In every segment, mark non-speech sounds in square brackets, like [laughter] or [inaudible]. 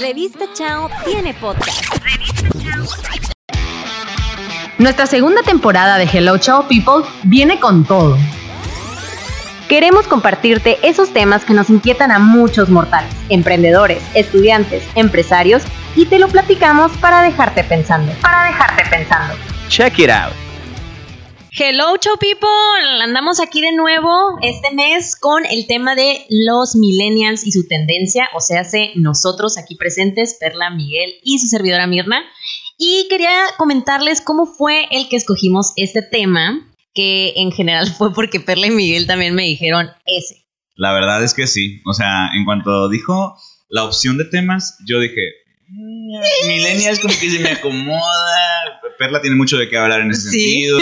Revista Chao tiene podcast. Nuestra segunda temporada de Hello Chao People viene con todo. Queremos compartirte esos temas que nos inquietan a muchos mortales, emprendedores, estudiantes, empresarios, y te lo platicamos para dejarte pensando. Para dejarte pensando. Check it out. Hello, Chow People. Andamos aquí de nuevo este mes con el tema de los millennials y su tendencia, o sea, nosotros aquí presentes, Perla, Miguel y su servidora Mirna. Y quería comentarles cómo fue el que escogimos este tema, que en general [laughs] fue porque Perla y Miguel también me dijeron ese. La verdad es que sí. O sea, en cuanto dijo la opción de temas, yo dije, millennials como que se me acomoda Perla tiene mucho de qué hablar en ese sentido,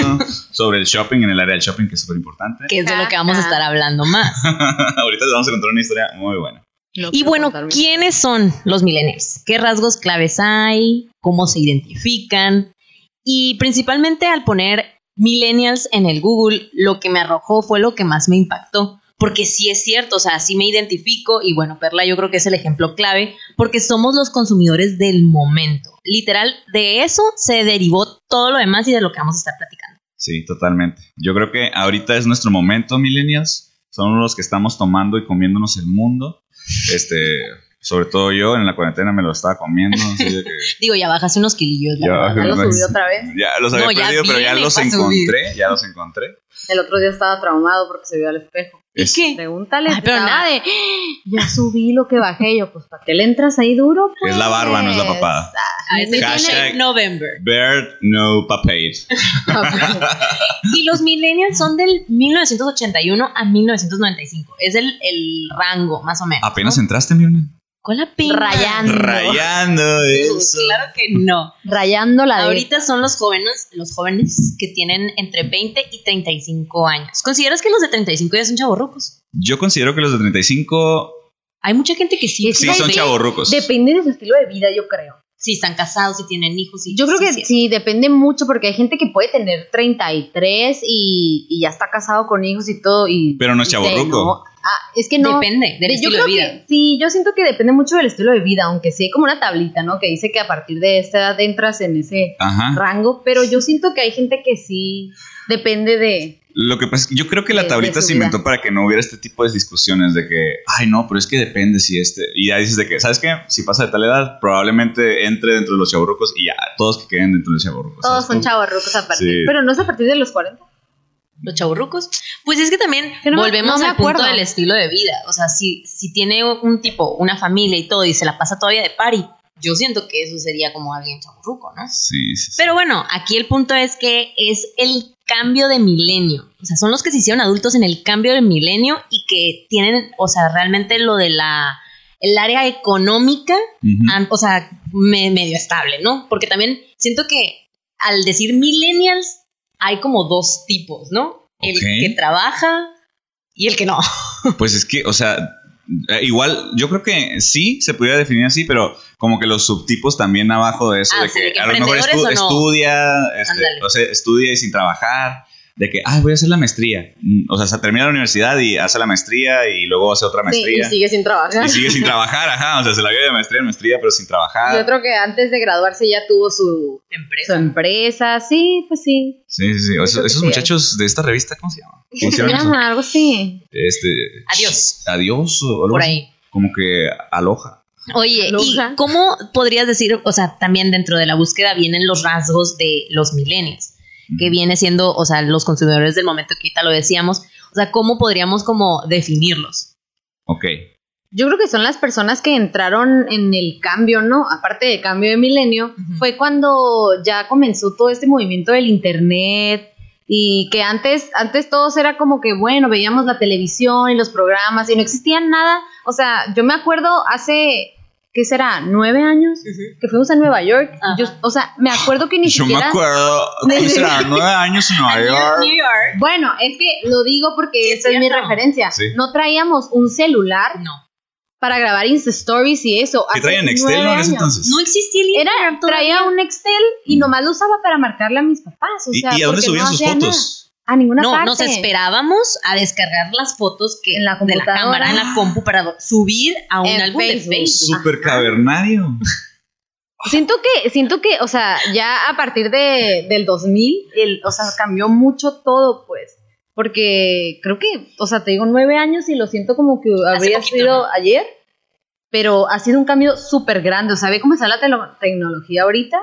sobre el shopping, en el área del shopping, que es súper importante. Que es de lo que vamos a estar hablando más. [laughs] Ahorita les vamos a contar una historia muy buena. y bueno, ¿quiénes son los millennials? ¿Qué rasgos claves hay? ¿Cómo se identifican? Y principalmente al poner millennials en el Google, lo que me arrojó fue lo que más me impactó porque sí es cierto, o sea, sí me identifico y bueno, Perla yo creo que es el ejemplo clave, porque somos los consumidores del momento. Literal, de eso se derivó todo lo demás y de lo que vamos a estar platicando. Sí, totalmente. Yo creo que ahorita es nuestro momento, millennials. Son los que estamos tomando y comiéndonos el mundo. Este, sobre todo yo en la cuarentena me lo estaba comiendo. [laughs] Digo, ya bajaste unos kilillos. Ya, ya los subí otra vez. Ya los había perdido, pero ya los encontré. Ya los encontré. El otro día estaba traumado porque se vio al espejo. ¿Y qué? Pregúntale, pero nada de, ya subí lo que bajé yo, pues ¿para qué le entras ahí duro? Pues? Es la barba, no es la papada. Ah, Hashtag November. Bird no papade. [laughs] y los millennials son del 1981 a 1995. Es el, el rango, más o menos. ¿Apenas entraste, Mirna? Con la pena. Rayando. Rayando eso. Claro que no. Rayando la Ahorita son los jóvenes, los jóvenes que tienen entre 20 y 35 años. ¿Consideras que los de 35 ya son chavorrucos? Yo considero que los de 35 hay mucha gente que sí. Sí, son chavorrucos. Depende de su estilo de vida, yo creo si están casados, si tienen hijos. Yo creo que sí, depende mucho porque hay gente que puede tener 33 y, y ya está casado con hijos y todo. Y, Pero no es chaborruco. Ah, es que no. Depende del estilo de vida. sí, yo siento que depende mucho del estilo de vida, aunque sí hay como una tablita, ¿no? Que dice que a partir de esta edad entras en ese rango, pero yo siento que hay gente que sí depende de, lo que pasa es que yo creo que la tablita se inventó para que no hubiera este tipo de discusiones de que, ay, no, pero es que depende si este. Y ya dices de que, ¿sabes qué? Si pasa de tal edad, probablemente entre dentro de los chavorrucos y ya, todos que queden dentro de los chavorrucos. Todos son chavorrucos a partir. Pero no es a partir de los 40. Los chavorrucos. Pues es que también volvemos al punto del estilo de vida. O sea, si, si tiene un tipo, una familia y todo, y se la pasa todavía de party, yo siento que eso sería como alguien chaburruco, ¿no? Sí, sí, Pero bueno, aquí el punto es que es el cambio de milenio. O sea, son los que se hicieron adultos en el cambio de milenio y que tienen, o sea, realmente lo de la el área económica, o sea, medio estable, ¿no? Porque también siento que al decir millennials hay como dos tipos, ¿no? El que trabaja y el que no. [laughs] Pues es que, o sea, eh, igual, yo creo que sí se pudiera definir así, pero como que los subtipos también abajo de eso, ah, de que, a lo mejor estudia, este, estudia y sin trabajar, de que, ah, voy a hacer la maestría. Mm, o sea, se termina la universidad y hace la maestría y luego hace otra maestría. y sigue sin trabajar. Y sigue sin trabajar, ajá. O sea, se la vive de maestría en maestría, pero sin trabajar. Yo creo que antes de graduarse ya tuvo su empresa. Su empresa, sí, pues sí. Sí, sí, sí. esos muchachos de esta revista, ¿cómo se llama? ¿Cómo [laughs] algo así. Este. Adiós. Adiós o algo Por ahí. Como que aloja. Oye, ¿y cómo podrías decir, o sea, también dentro de la búsqueda vienen los rasgos de los milenios? Que viene siendo, o sea, los consumidores del momento que ahorita lo decíamos, o sea, ¿cómo podríamos como definirlos? Ok. Yo creo que son las personas que entraron en el cambio, ¿no? Aparte del cambio de milenio, fue cuando ya comenzó todo este movimiento del internet y que antes, antes todos era como que, bueno, veíamos la televisión y los programas y no existía nada. O sea, yo me acuerdo hace ¿qué será? ¿Nueve años? Que fuimos a Nueva York. Yo, o sea, me acuerdo que ni siquiera... Yo me acuerdo, [laughs] ¿qué será? ¿Nueve años en Nueva York? Bueno, es que lo digo porque esa es mi referencia. No traíamos un celular. No. Para grabar Insta Stories y eso. ¿Qué traían Excel en ese entonces? No existía el Instagram Era, Traía un Excel y nomás lo usaba para marcarle a mis papás. O sea, ¿Y, a dónde subían sus fotos? A ninguna no, parte. nos esperábamos a descargar las fotos que En la de la cámara en la compu para subir a un En álbum de Facebook. Súper cavernario. Siento que, siento que, o sea, ya a partir de, del 2000, el, o sea, cambió mucho todo, pues. Porque creo que, o sea, te digo nueve años y lo siento como que habría poquito, sido ¿no? ayer, pero ha sido un cambio súper grande. O sea, ve cómo está la telo- tecnología ahorita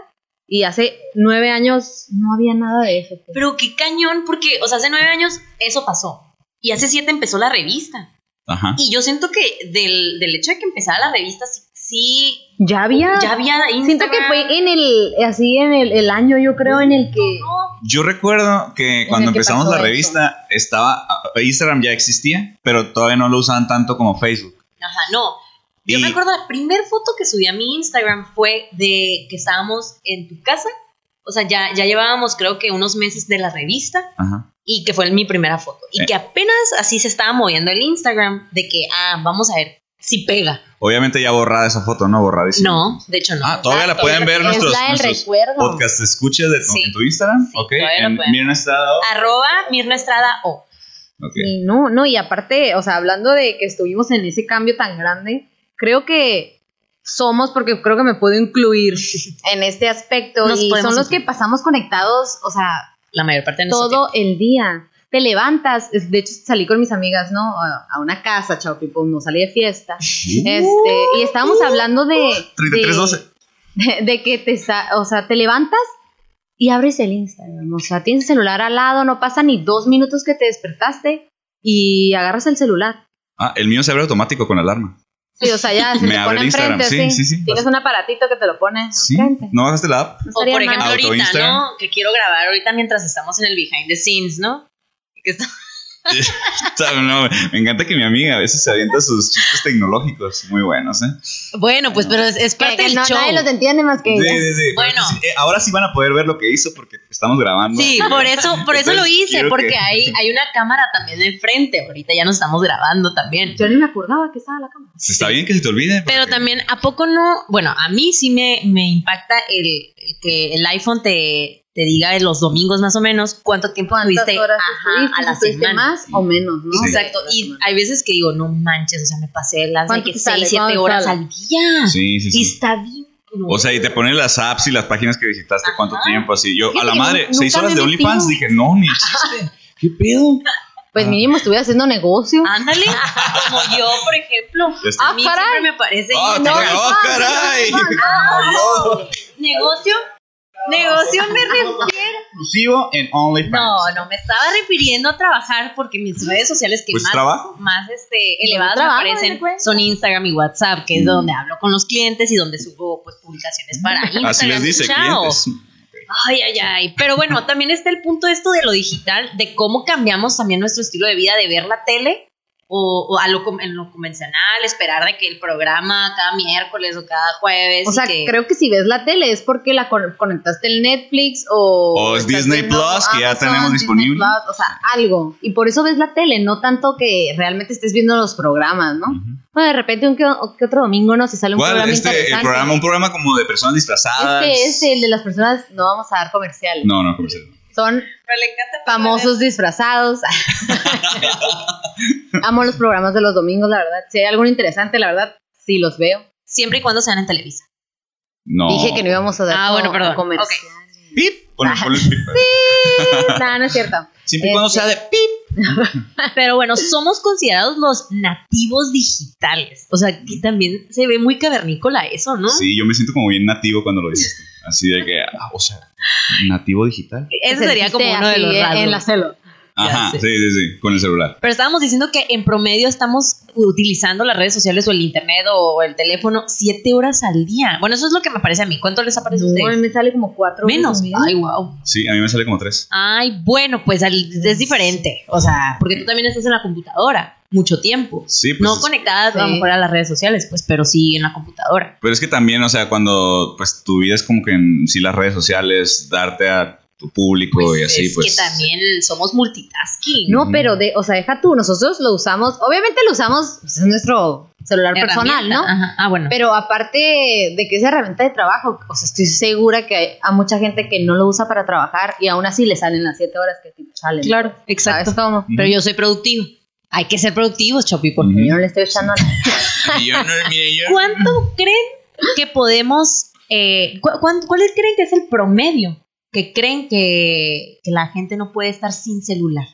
y hace nueve años no había nada de eso. pues. Pero qué cañón, porque, o sea, hace nueve años eso pasó. Y hace siete empezó la revista. Ajá. Y yo siento que del, del hecho de que empezara la revista, sí, sí Ya había. ya había Instagram. siento que fue en el, así en el, el año, yo creo, en el que. Yo recuerdo que cuando que empezamos la eso. revista, estaba Instagram ya existía, pero todavía no lo usaban tanto como Facebook. Ajá, no. Yo Y- me acuerdo, la primera foto que subí a mi Instagram fue de que estábamos en tu casa. O sea, ya, ya llevábamos creo que unos meses de la revista Ajá. y que fue mi primera foto. Y Eh. que apenas así se estaba moviendo el Instagram de que, ah, vamos a ver si pega. Obviamente ya borrada esa foto, ¿no? Borradísima. No, de hecho no. Ah, todavía la Ah, pueden ver es nuestros, la nuestros podcast escuchas de Sí. en tu Instagram. Sí, ok. En. Mirna Estrada. Arroba Mirna Estrada O. Ok. Sí, no, no, y aparte, o sea, hablando de que estuvimos en ese cambio tan grande, creo que somos, porque creo que me puedo incluir [laughs] en este aspecto, Nos y son los que pasamos conectados, o sea, La mayor parte de todo el día. Te levantas, de hecho salí con mis amigas, ¿no? A, una casa, chao, people, no salí de fiesta. Este, y estábamos hablando de... de- 3312. [laughs] de, de que te, o sea, te levantas y abres el Instagram. O sea, tienes el celular al lado, no pasa ni dos minutos que te despertaste y agarras el celular. Ah, el mío se abre automático con alarma. Sí, o sea, ya se [laughs] Me te abre pone el Instagram, enfrente, sí, sí, sí. Tienes un aparatito que te lo pone Sí. enfrente. ¿No bajaste la app? No O por ejemplo mal. Ahorita, Instagram. ¿no? Que quiero grabar ahorita mientras estamos en el behind the scenes, ¿no? Que está- Sabe, [laughs] no, me encanta que mi amiga a veces se avienta sus chistes tecnológicos muy buenos, ¿eh? Bueno, pues pero es, parte que del no, show. nadie los entiende más que Sí, ella. sí, sí. Bueno. eh, ahora sí van a poder ver lo que hizo porque estamos grabando. Sí, por eso, [laughs] por eso lo hice, porque que- hay, hay una cámara también de frente. Ahorita ya nos estamos grabando también. Yo ni me acordaba que estaba la cámara. Está bien que se te olvide. Pero porque- también, ¿a poco no? Bueno, a mí sí me, me impacta el, el que el iPhone te, te diga en los domingos más o menos cuánto tiempo ¿Cuántas tuviste horas ajá, estuviste? a la semana. más o menos, ¿no? Sí. Exacto, y hay veces que digo, no manches, o sea, me pasé las de ¿Cuánto que te sale? 6, 7 ¿Cuánto horas sale? al día. Sí, sí, Y sí. está bien. no. O sea, y te ponen las apps y las páginas que visitaste, cuánto tiempo, así. Yo, a la madre, seis horas de OnlyFans, dije, no, ni existe. ¿Qué pedo? Pues Ah. mínimo estuve haciendo negocio. Ándale, como yo, por ejemplo. Ya está. A mí caray. siempre me parece ¡Ah, no, oh, caray! Como yo. negocio, negocio me [laughs] refiero. Exclusivo en OnlyFans. No, no, me estaba refiriendo a trabajar porque mis redes sociales que Pues más, trabajo. más este, elevadas trabajo, me parecen son Instagram y WhatsApp, que es Mm. donde hablo con los clientes y donde subo pues publicaciones para Instagram. Así les dice, Chao. clientes. Ay, ay, ay. Pero bueno, también está el punto esto de lo digital, de cómo cambiamos también nuestro estilo de vida, de ver la tele o, o a lo, en lo convencional, esperar de que el programa cada miércoles o cada jueves. O sea, que- creo que si ves la tele es porque la con- conectaste el Netflix o... O es Disney Plus, que ya tenemos Disney disponible. Plus, o sea, algo. Y por eso ves la tele, no tanto que realmente estés viendo los programas, ¿no? Bueno, de repente un que, otro domingo, ¿no? Si sale un ¿Cuál? programa Este, el programa, un programa como de personas disfrazadas. Este es el de las personas, no vamos a dar comerciales. No, no, comercial. Son le famosos disfrazados. [laughs] Amo los programas de los domingos, la verdad. Si hay algo interesante, la verdad, sí los veo. Siempre y cuando sean en Televisa. No. Dije que no íbamos a dar Ah, bueno, perdón. Ponle- ponle el pip. no, no es cierto. Siempre y cuando Este- sea de pip. [laughs] Pero bueno, somos considerados los nativos digitales. O sea, que también se ve muy cavernícola eso, ¿no? Sí, yo me siento como bien nativo cuando lo dices. Así de que, ah, o sea, nativo digital. Ese sería como uno de los rasgos. En la celo. Ajá, sí, sí, sí, con el celular. Pero estábamos diciendo que en promedio estamos utilizando las redes sociales o el internet o el teléfono siete horas al día. Bueno, eso es lo que me parece a mí. ¿Cuánto les aparece a ustedes? me sale como cuatro Menos. veces. Ay, wow. Sí, a mí me sale como tres. Ay, bueno, pues es diferente. O sea, porque tú también estás en la computadora mucho tiempo. Sí, pues. no es- conectadas a lo mejor a las redes sociales, pues, pero sí en la computadora. Pero es que también, o sea, cuando pues tu vida es como que en sí las redes sociales, darte a tu público y así, es pues. que también somos multitasking. No, pero de, o sea, deja tú, nosotros lo usamos, obviamente lo usamos, pues, es nuestro celular personal. ¿no? Ajá. Ah, bueno. Pero aparte de que es herramienta de trabajo, o sea, estoy segura que hay a mucha gente que no lo usa para trabajar y aún así le salen las 7 horas que te salen. claro, exacto. ¿Sabes cómo? Pero yo soy productivo. Hay que ser productivos, Chopi, porque Ujú. Yo no le estoy echando nada. Y yo no, mire, yo- ¿Cuánto creen que podemos, eh, cu- cuál creen que es el promedio que creen que, que la gente no puede estar sin celular?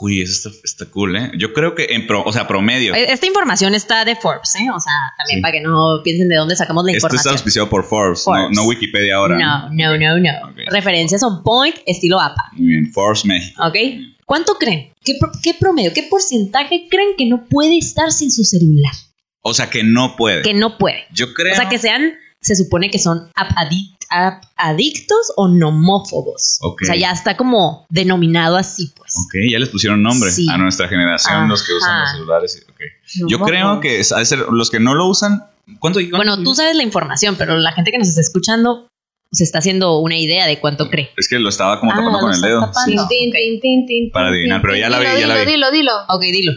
Uy, eso está, está cool, ¿eh? Yo creo que en pro, o sea, promedio. Eh, Esta información está de Forbes, ¿eh? O sea, también Sí. para que no piensen de dónde sacamos la Esto está información. auspiciado por Forbes, No, Forbes. no Wikipedia ahora. No, no, no, no. Referencias on point, estilo APA, Muy bien, Forbes México. ¿ok? ¿Cuánto creen? ¿Qué, pro- qué promedio, qué porcentaje creen que no puede estar sin su celular? O sea, que no puede. Que no puede. Yo creo. O sea, que sean, se supone que son app adictos o nomófobos. O sea, ya está como denominado así, pues. Ok, ya les pusieron nombre Sí. a nuestra generación, los que usan los celulares. y- ok. No, Yo creo que de ser los que no lo usan. ¿Cuánto? cuánto- Bueno, tú sabes la información, pero la gente que nos está escuchando se está haciendo una idea de cuánto cree. Es que lo estaba como Ah, tapando con el dedo. tapando. Sí. Tin, tin, tin, Para adivinar, pero ya la dilo, vi, ya la dilo, vi. Dilo, dilo, Ok, dilo.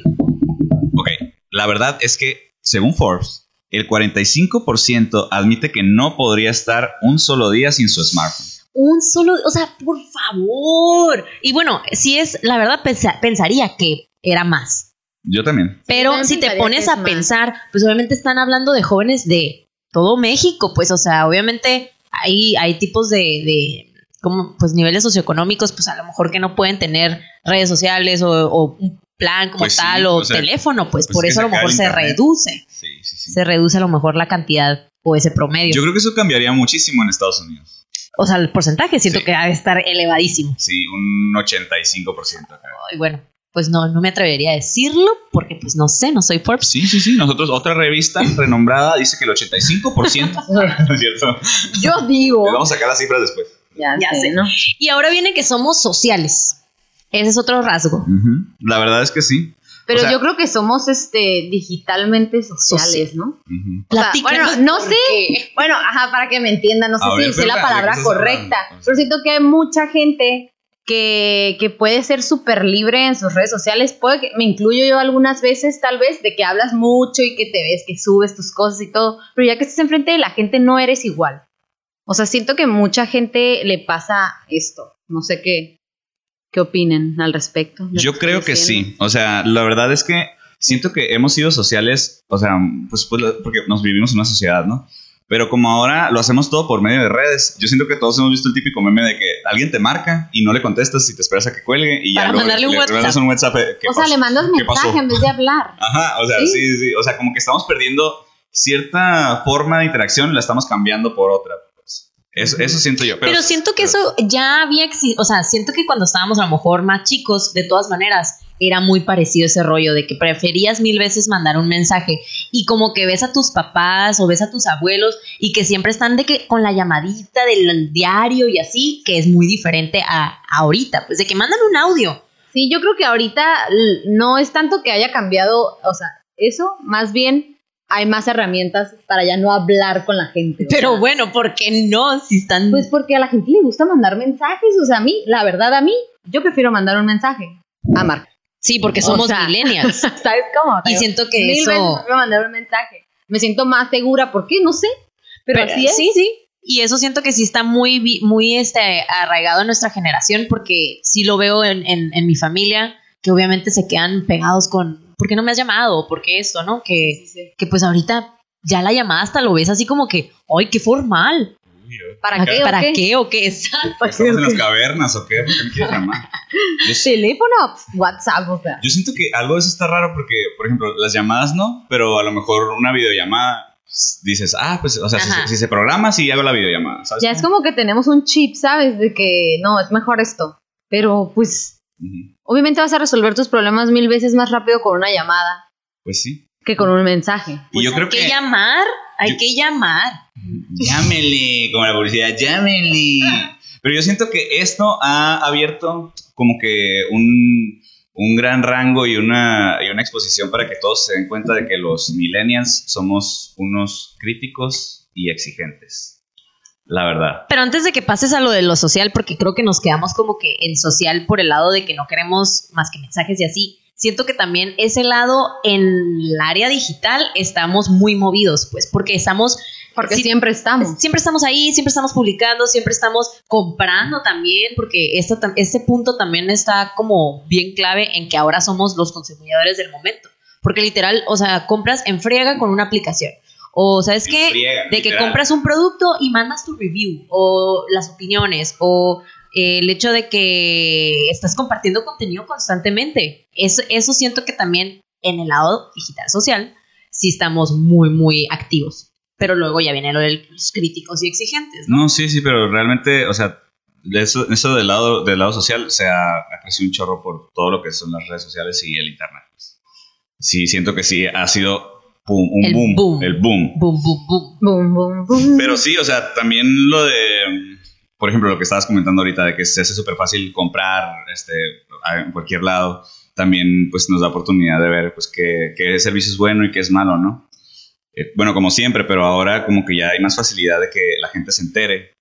Ok, la verdad es que, según Forbes, el 45% admite que no podría estar un solo día sin su smartphone. Un solo, o sea, por favor. Y bueno, si es, la verdad pensa- pensaría que era más. Yo también. Pero si te pones a más. pensar, pues obviamente están hablando de jóvenes de todo México, pues, o sea, obviamente hay, hay tipos de, de como, pues, niveles socioeconómicos, pues a lo mejor que no pueden tener redes sociales o, plan como Pues sí, tal o, o sea, teléfono, pues, pues por es eso a lo mejor se reduce, Sí, sí, sí. se reduce a lo mejor la cantidad o ese promedio. Yo creo que eso cambiaría muchísimo en Estados Unidos. o sea, el porcentaje siento Sí. que debe estar elevadísimo. Sí, un 85% acá. Y bueno, pues no, no me atrevería a decirlo porque pues no sé, no soy Forbes. Sí, sí, sí. Nosotros, otra revista [laughs] renombrada dice que el 85%. [laughs] [laughs] ¿No es cierto? Yo digo. Les vamos a sacar las cifras después. Ya, Ya sé, sé. ¿no? Y ahora viene que somos sociales. Ese es otro rasgo. La verdad es que sí. Pero O sea- yo creo que somos este digitalmente sociales, ¿no? Ujú. O sea, Platícanos bueno, no sé. qué. Bueno, ajá, para que me entiendan, no sé A si usé la palabra ¿qué estás correcta, hablando? pero siento que hay mucha gente que, que puede ser súper libre en sus redes sociales. Puede que me incluyo yo algunas veces, tal vez, de que hablas mucho y que te ves, que subes tus cosas y todo, pero ya que estás enfrente de la gente no eres igual. O sea, siento que mucha gente le pasa esto. No sé qué, qué opinen al respecto. Yo creo que sí. O sea, la verdad es que siento que hemos sido sociales, o sea, pues, pues, porque nos vivimos en una sociedad, ¿no? Pero como ahora lo hacemos todo por medio de redes, yo siento que todos hemos visto el típico meme de que alguien te marca y no le contestas y te esperas a que cuelgue y ya Para luego mandarle un le WhatsApp. mandas un WhatsApp. eh, ¿qué O sea, le mandas mensaje en vez de hablar. [laughs] Ajá, o sea, ¿Sí? sí, sí, sí. O sea, como que estamos perdiendo cierta forma de interacción, la estamos cambiando por otra. Eso, eso siento yo. Pero, Pero, siento que pero- eso ya había existido. O sea, siento que cuando estábamos a lo mejor más chicos, de todas maneras, era muy parecido ese rollo de que preferías mil veces mandar un mensaje y como que ves a tus papás o ves a tus abuelos y que siempre están de que con la llamadita del diario y así, que es muy diferente a, a ahorita, pues de que mandan un audio. Sí, yo creo que ahorita no es tanto que haya cambiado, o sea, eso, más bien hay más herramientas para ya no hablar con la gente. o Pero sea, bueno, ¿por qué no? Si están... Pues porque a la gente le gusta mandar mensajes, o sea, a mí, la verdad, a mí, yo prefiero mandar un mensaje a Marc. sí, porque o somos sea, millennials. [laughs] ¿Sabes cómo? y siento que Mil veces eso... prefiero mandar un mensaje. Me siento más segura, ¿por qué? No sé. Pero, así es. Sí, sí. Y eso siento que sí está muy, muy este, arraigado en nuestra generación porque sí lo veo en, en- en mi familia, que obviamente se quedan pegados con, ¿por qué no me has llamado? ¿Por qué esto? ¿No? Que, Sí, sí. que pues ahorita ya la llamada hasta lo ves así como que, ¡ay, qué formal! Uy, ¿Para qué? ¿Para qué? qué o qué? Exacto. ¿Estamos en las cavernas o qué? ¿Por qué me quieres llamar? [laughs] Yo, Teléfono, WhatsApp, o sea. yo siento que algo de eso está raro porque, por ejemplo, las llamadas no, pero a lo mejor una videollamada pues, dices, ah, pues, o sea, si, se- si se programa, sí hago la videollamada, ¿sabes? Ya es como que tenemos un chip, ¿sabes? De que no, es mejor esto. Pero pues. Obviamente vas a resolver tus problemas mil veces más rápido con una llamada Pues sí. que con un mensaje. Y yo Pues creo hay que, que... llamar, hay yo- que llamar. Llámele, como la publicidad, llámele. Pero yo siento que esto ha abierto como que un, un gran rango y una, y una exposición para que todos se den cuenta de que los millennials somos unos críticos y exigentes. La verdad. Pero antes de que pases a lo de lo social, porque creo que nos quedamos como que en social por el lado de que no queremos más que mensajes y así, siento que también ese lado en el área digital estamos muy movidos, pues, porque estamos... Porque siempre estamos. Siempre estamos ahí, siempre estamos publicando, siempre estamos comprando también, porque tam- este punto también está como bien clave en que ahora somos los consumidores del momento. Porque literal, o sea, compras en friega con una aplicación. O, ¿sabes qué? friega, de que compras un producto y mandas tu review, o las opiniones, o eh, el hecho de que estás compartiendo contenido constantemente. Eso, eso siento que también en el lado digital social sí estamos muy, muy activos. Pero luego ya viene lo de los críticos y exigentes, ¿no? No, sí, sí, pero realmente, o sea, eso, eso del, lado, del lado social se ha, ha crecido un chorro por todo lo que son las redes sociales y el internet. Sí, siento que sí, ha sido pum, un El boom, boom. el boom. Boom, boom, boom. Boom, boom, boom. Pero sí, o sea, también lo de, por ejemplo, lo que estabas comentando ahorita, de que se hace súper fácil comprar este, en cualquier lado, también pues nos da oportunidad de ver pues qué, qué servicio es bueno y qué es malo, ¿no? Eh, bueno, como siempre, pero ahora como que ya hay más facilidad de que la gente se entere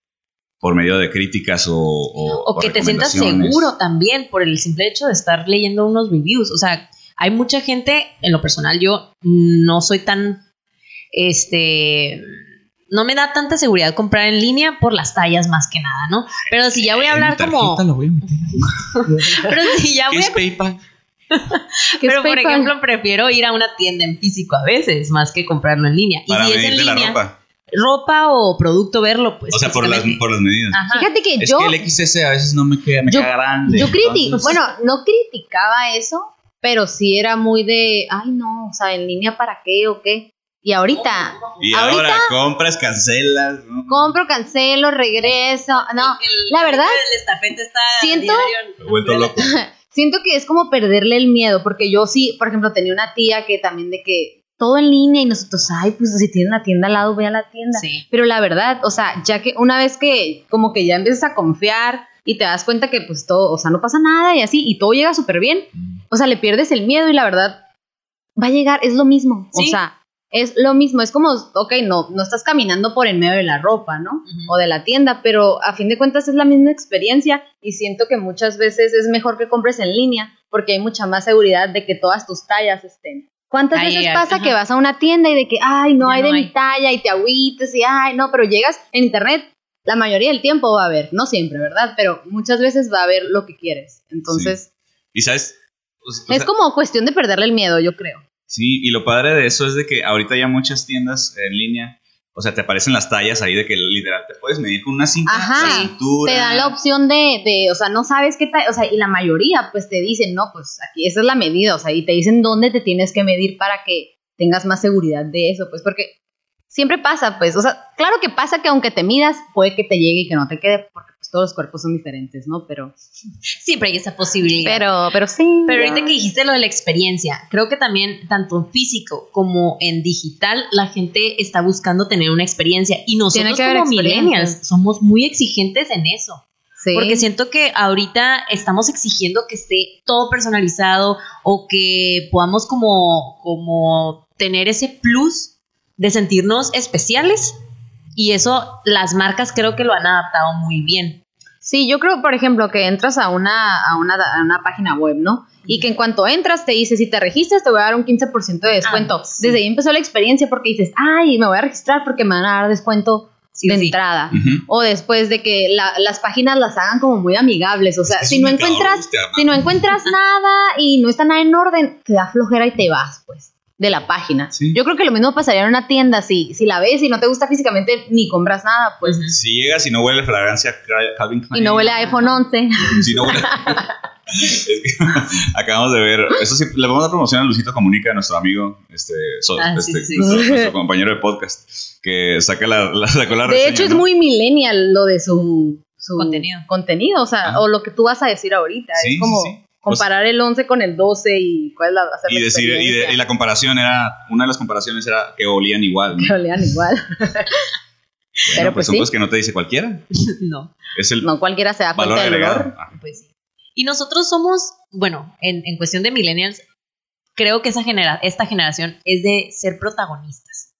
por medio de críticas o... O, O que te sientas seguro también por el simple hecho de estar leyendo unos reviews. O sea, hay mucha gente, en lo personal yo no soy tan, este, no me da tanta seguridad comprar en línea por las tallas más que nada, ¿no? Pero si ya voy a hablar como, tarjeta lo voy a meter ahí. [laughs] pero si ya ¿Qué voy es a PayPal? [laughs] ¿Qué es Pero, por PayPal? ejemplo, prefiero ir a una tienda en físico a veces, más que comprarlo en línea. Y si es en medirte la línea, ropa. ropa o producto, verlo, pues. O sea, por las, por las medidas. Ajá. Fíjate que Es yo, que el XS a veces no me queda, me Yo- queda grande. yo critico, entonces- bueno, no criticaba eso, pero sí era muy de, ay no, o sea, en línea para qué o qué. Y ahorita Y ahorita- ahora compras, cancelas. ¿no? compro, cancelo, regreso, no, El- la verdad, El estafete está siento- diario en- Me he vuelto loco. [laughs] siento que es como perderle el miedo, porque yo sí, por ejemplo, tenía una tía que también de que todo en línea y nosotros, ay, pues si tiene una tienda al lado, ve a la tienda. Sí. Pero la verdad, o sea, ya que una vez que como que ya empiezas a confiar y te das cuenta que pues todo, o sea, no pasa nada y así, y todo llega súper bien, o sea, le pierdes el miedo y la verdad va a llegar, es lo mismo, o Sí. sea, es lo mismo, es como, ok, no, no estás caminando por en medio de la ropa, ¿no? O de la tienda, pero a fin de cuentas es la misma experiencia y siento que muchas veces es mejor que compres en línea porque hay mucha más seguridad de que todas tus tallas estén. ¿Cuántas Ahí, veces pasa que vas a una tienda y de que, ay, no Ya hay no de hay. mi talla y te agüites y, ay, no, pero llegas en internet, la mayoría del tiempo va a haber, no siempre, ¿verdad? Pero muchas veces va a haber lo que quieres. Entonces, Y sabes, O es como cuestión de perderle el miedo, yo creo. Sí, y lo padre de eso es de que ahorita ya muchas tiendas en línea, o sea, te aparecen las tallas ahí de que literal te puedes medir con una cinta, Ajá, cintura. Te dan la opción de, de, o sea, no sabes qué tal, o sea, y la mayoría pues te dicen, no, pues aquí esa es la medida, o sea, y te dicen dónde te tienes que medir para que tengas más seguridad de eso, pues porque siempre pasa, pues, o sea, claro que pasa que aunque te midas, puede que te llegue y que no te quede, porque pues todos los cuerpos son diferentes, ¿no? Pero, [laughs] Siempre hay esa posibilidad. pero, pero sí. Pero ahorita que dijiste lo de la experiencia, creo que también tanto en físico como en digital la gente está buscando tener una experiencia y nosotros como millennials somos muy exigentes en eso. Sí. Porque siento que ahorita estamos exigiendo que esté todo personalizado o que podamos como, como tener ese plus de sentirnos especiales. Y eso las marcas creo que lo han adaptado muy bien. Sí, yo creo, por ejemplo, que entras a una, a una, a una página web, ¿no? Y que en cuanto entras te dice, si te registras te voy a dar un 15% de descuento. Ah, sí. Desde ahí empezó la experiencia porque dices, ay, me voy a registrar porque me van a dar descuento Sí, de sí. entrada. O después de que la- las páginas las hagan como muy amigables. O sea, Es si no encuentras, si no encuentras nada y no está nada en orden, te da flojera y te vas, pues, de la página. Sí. Yo creo que lo mismo pasaría en una tienda. Si, si la ves y no te gusta físicamente, ni compras nada, pues. Si llegas y no huele a fragancia Cal- Calvin Klein. Y no huele a iPhone 11. Si no huele. [laughs] Es que [laughs] acabamos de ver. Eso sí, le vamos a dar promoción a Luisito Comunica, nuestro amigo, este, so- Ah, este, sí. Nuestro, nuestro compañero de podcast, que saca la, la- sacó la De reseña, hecho, es ¿no? muy millennial lo de su, su Contenido. contenido, o sea, Ajá. o lo que tú vas a decir ahorita. Sí, es como sí, sí. Comparar el 11 con el 12 y cuál es la, Y, la decir, y, de- y la comparación era, una de las comparaciones era que olían igual. ¿no? Que lo lean igual. [laughs] Bueno, Pero pues son sí. que no te dice cualquiera. [laughs] no. Es el No cualquiera se da valor cuenta del olor. Ah, Pues sí. Y nosotros somos, bueno, en, en cuestión de millennials, creo que esa genera, esta generación es de ser protagonistas.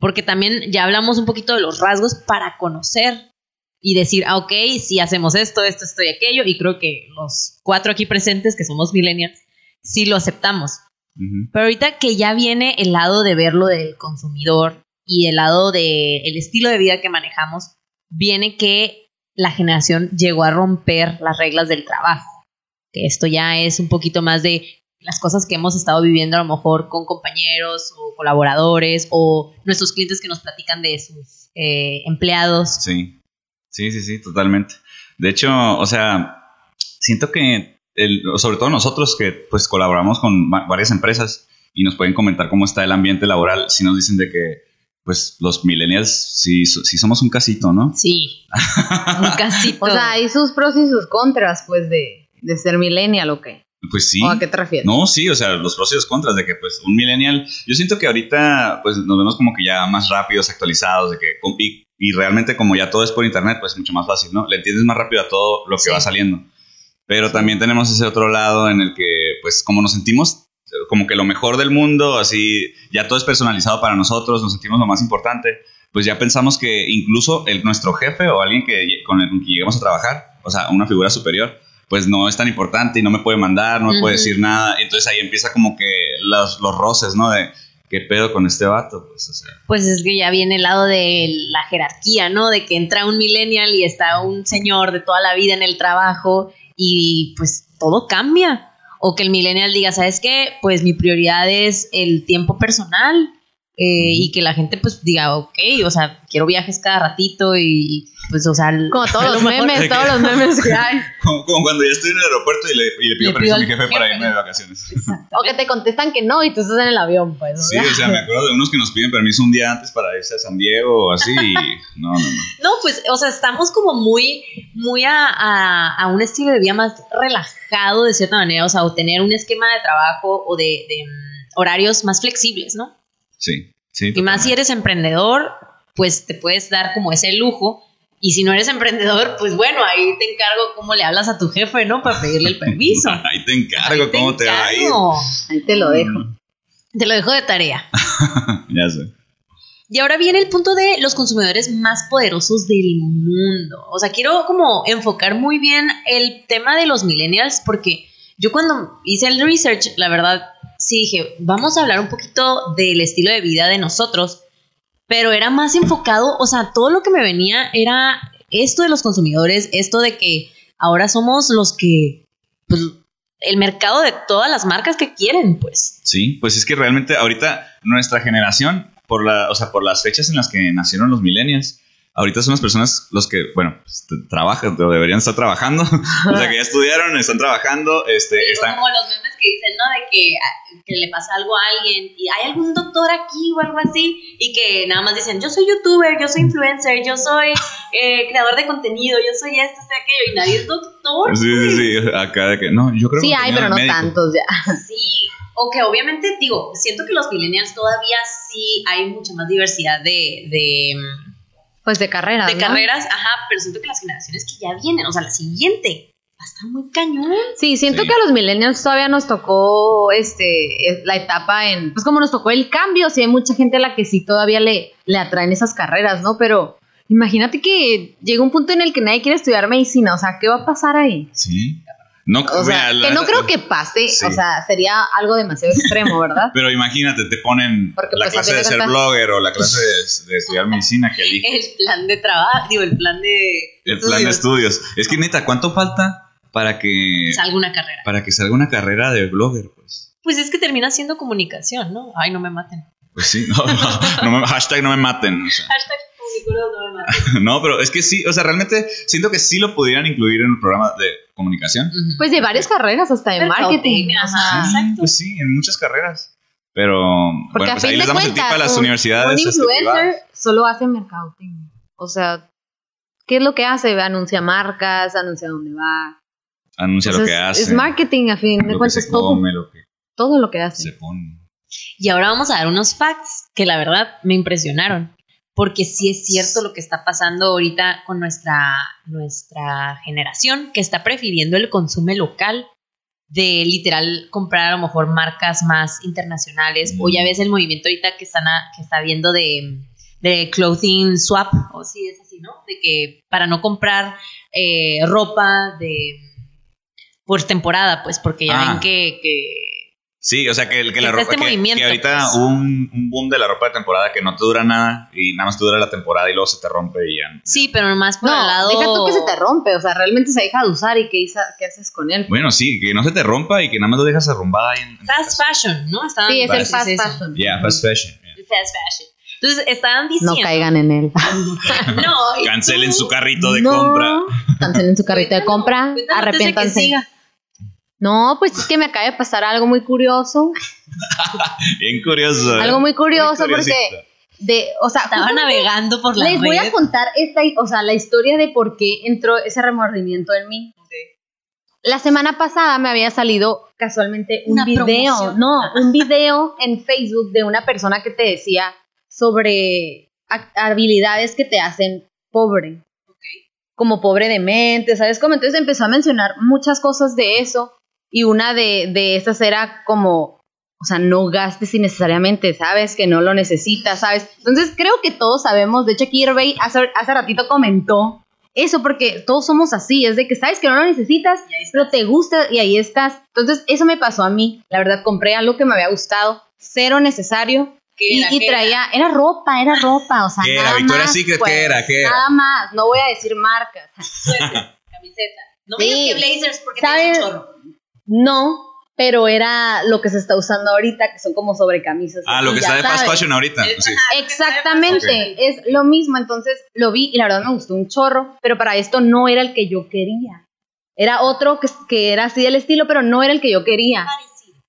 Porque también ya hablamos un poquito de los rasgos para conocer y decir, ah, ok, si hacemos esto, esto, esto y aquello. Y creo que los cuatro aquí presentes, que somos millennials, sí lo aceptamos. Pero ahorita que ya viene el lado de verlo del consumidor y el lado del el estilo de vida que manejamos, viene que la generación llegó a romper las reglas del trabajo. Que esto ya es un poquito más de las cosas que hemos estado viviendo a lo mejor con compañeros o colaboradores o nuestros clientes que nos platican de sus eh, empleados. Sí, sí, sí, sí, totalmente. De hecho, o sea, siento que sobre todo nosotros que pues colaboramos con varias empresas y nos pueden comentar cómo está el ambiente laboral, si nos dicen de que pues los millennials sí, sí somos un casito, ¿no? Sí, [laughs] un casito. o sea, hay sus pros y sus contras, pues, de, de ser millennial o qué. Pues sí. ¿O a qué te refieres? No, sí, o sea, los pros y los contras de que, pues, un millennial, yo siento que ahorita, pues, nos vemos como que ya más rápidos, actualizados, de que, y, y realmente como ya todo es por internet, pues, mucho más fácil, ¿no? Le entiendes más rápido a todo lo que va saliendo. Pero también tenemos ese otro lado en el que, pues, como nos sentimos como que lo mejor del mundo, así, ya todo es personalizado para nosotros, nos sentimos lo más importante, pues ya pensamos que incluso el, nuestro jefe o alguien que, con el que lleguemos a trabajar, o sea, una figura superior, pues no es tan importante y no me puede mandar, no me puede decir nada. Entonces ahí empieza como que los, los roces, ¿no? De qué pedo con este vato, pues, o sea. Pues es que ya viene el lado de la jerarquía, ¿no? De que entra un millennial y está un señor de toda la vida en el trabajo y pues todo cambia. O que el millennial diga, ¿sabes qué? Pues mi prioridad es el tiempo personal eh, y que la gente pues diga, ok, o sea, quiero viajes cada ratito y pues, o sea... Como todos los memes, todos los memes que [laughs] hay. Como, cuando ya estoy en el aeropuerto y le, y le pido permiso a mi jefe, para irme de vacaciones. O que te contestan que no y tú estás en el avión, pues. Sí, o sea, me acuerdo de unos que nos piden permiso un día antes para irse a San Diego o así y [laughs] no, no, no. No, pues, o sea, estamos como muy, muy a, a, un estilo de vida más relajado de cierta manera, o sea, o tener un esquema de trabajo o de, de mm, horarios más flexibles, ¿no? Sí, sí. Y más si eres emprendedor, pues te puedes dar como ese lujo. Y si no eres emprendedor, pues bueno, ahí te encargo cómo le hablas a tu jefe, ¿no? Para pedirle el [laughs] permiso. ahí te encargo cómo te va a ir. Ahí te lo dejo. Te lo dejo de tarea. [laughs] ya sé. Y ahora viene el punto de los consumidores más poderosos del mundo. O sea, quiero como enfocar muy bien el tema de los millennials porque yo cuando hice el research, la verdad, sí dije, vamos a hablar un poquito del estilo de vida de nosotros, pero era más enfocado, o sea, todo lo que me venía era esto de los consumidores, esto de que ahora somos los que, pues, el mercado de todas las marcas que quieren, pues. Sí, pues es que realmente ahorita nuestra generación, por la, o sea, por las fechas en las que nacieron los millennials, ahorita son las personas los que, bueno, pues, trabajan, o deberían estar trabajando. [laughs] o sea, que ya estudiaron, están trabajando, este, están... Como los memes que dicen, ¿no? De que, que, le pasa algo a alguien y hay algún doctor aquí o algo así y que nada más dicen, yo soy youtuber, yo soy influencer, yo soy eh, creador de contenido, yo soy esto, soy aquello y nadie es doctor. Sí, sí, sí, acá de que, no, yo creo que... Sí hay, pero no tantos ya. Sí, o que obviamente, digo, siento que los millennials todavía sí hay mucha más diversidad de, de pues de carreras. De carreras, ajá, pero siento que las generaciones que ya vienen, o sea, la siguiente, va a estar muy cañón. Sí, siento que a los millennials todavía nos tocó este la etapa en, pues como nos tocó el cambio, sí hay mucha gente a la que sí todavía le, le atraen esas carreras, ¿no? Pero imagínate que llega un punto en el que nadie quiere estudiar medicina, o sea, ¿qué va a pasar ahí? Sí. No, o sea, que no creo que pase, o sea, sería algo demasiado extremo, ¿verdad? [laughs] Pero imagínate, te ponen la pues, clase de ser blogger o la clase de, estudiar [laughs] medicina que elige. El plan de trabajo, digo, el plan de El plan de estudios. Es que neta, ¿cuánto falta para que salga una carrera? Para que salga una carrera de blogger, pues. Pues es que termina siendo comunicación, ¿no? Ay, no me maten. Pues sí, no, hashtag no me maten. Hashtag [laughs] no, pero es que sí, o sea, realmente siento que sí lo pudieran incluir en el programa de comunicación. Pues de varias carreras, hasta de marketing. pues sí, en muchas carreras. Pero bueno, pues ahí les damos el tip a las universidades. Un este, influencer solo hace mercadotecnia. O sea, ¿qué es lo que hace? Anuncia marcas, anuncia dónde va. Anuncia lo que hace. Es marketing, a fin de cuentas. todo, lo que todo lo que hace. Se pone. Y ahora vamos a dar unos facts que la verdad me impresionaron porque sí es cierto lo que está pasando ahorita con nuestra, nuestra generación, que está prefiriendo el consumo local de literal comprar a lo mejor marcas más internacionales, o ya ves el movimiento ahorita que, están que está viendo de, de clothing swap, o sí es así, ¿no? De que para no comprar eh, ropa de por temporada, pues porque ya ven ah. que, que Sí, o sea, que, que Que la ropa. este que, movimiento, que ahorita pues. hubo un, un boom de la ropa de temporada que no te dura nada y nada más te dura la temporada y luego se te rompe y ya. Sí, pero más por No, el lado. deja tú que se te rompe, o sea, realmente se deja de usar y qué, hiza- qué haces con él. Bueno, sí, que no se te rompa y que nada más lo dejas arrumbada ahí en. en- Fast fashion, ¿no? Estaban- Sí, es el fast fashion. Yeah, fast fashion. yeah. Fast fashion. Entonces estaban No diciendo. caigan en él. [laughs] No, Cancelen su carrito de No, compra. Cancelen su carrito de compra, arrepiéntanse. No, pues es que me acaba de pasar algo muy curioso. [laughs] Bien curioso. ¿eh? Algo muy curioso Muy porque de, o sea, Estaba navegando por la les voy a contar esta, o sea, la historia de por qué entró ese remordimiento en mí. La semana pasada me había salido casualmente un Una video, promoción. no, un video en Facebook de una persona que te decía sobre ha- habilidades que te hacen pobre. Como pobre de mente, ¿sabes? Como entonces empezó a mencionar muchas cosas de eso y una de, de esas era como, o sea, no gastes innecesariamente, ¿sabes? Que no lo necesitas, ¿sabes? Entonces creo que todos sabemos, de hecho aquí Irvey hace, hace ratito comentó eso porque todos somos así, es de que sabes que no lo necesitas, pero te gusta y ahí estás. Entonces eso me pasó a mí, la verdad compré algo que me había gustado, cero necesario. Y, y traía, era ropa, era ropa, o sea, ¿Qué era? nada Victoria's más, Secret, pues, ¿qué era? ¿Qué era? Nada más, no voy a decir marcas. Camiseta. No me Sí. digas que blazers porque ¿Sabes? un chorro. No, pero era lo que se está usando ahorita, que son como sobrecamisas. Ah, lo que está de fast fashion ahorita. Sí. Exactamente, es lo mismo. Entonces lo vi y la verdad me gustó un chorro, pero para esto no era el que yo quería. Era otro que, que era así del estilo, pero no era el que yo quería.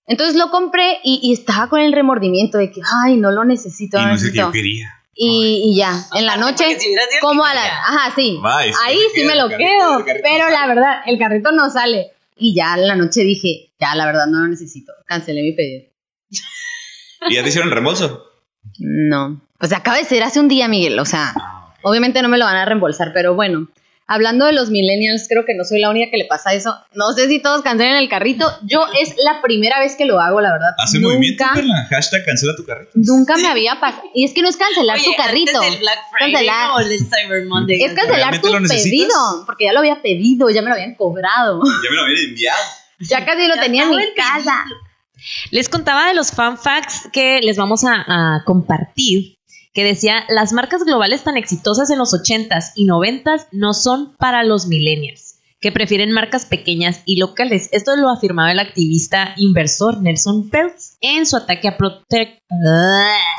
Entonces lo compré y, y estaba con el remordimiento de que, ay, no lo necesito, Y no yo quería. Y, y ya, en la noche, si como a la... Ajá, sí. Bye, Ahí sí me lo carrito, quedo, pero la verdad, el carrito no sale. Y ya en la noche dije, ya, la verdad no lo necesito. Cancelé mi pedido. ¿Y ya te hicieron reembolso? No. Pues acaba de ser hace un día, Miguel. O sea, obviamente no me lo van a reembolsar, pero bueno. Hablando de los millennials, creo que no soy la única que le pasa eso. No sé si todos cancelen el carrito. Yo es la primera vez que lo hago, la verdad. Hace nunca, movimiento, Perla. Hashtag cancela tu carrito. nunca me había pasado. Y es que no es cancelar Oye, tu carrito. antes del Black Friday Cancelar. o el Cyber Monday. Es cancelar ¿Realmente tu pedido. Porque ya lo había pedido, ya me lo habían cobrado. Ya me lo habían enviado. Ya casi lo Ya tenía en mi pedido. casa. Les contaba de los fan facts que les vamos a, a compartir, que decía, las marcas globales tan exitosas en los 80s y 90s no son para los millennials, que prefieren marcas pequeñas y locales. Esto lo afirmaba el activista inversor Nelson Peltz en su ataque a Protect...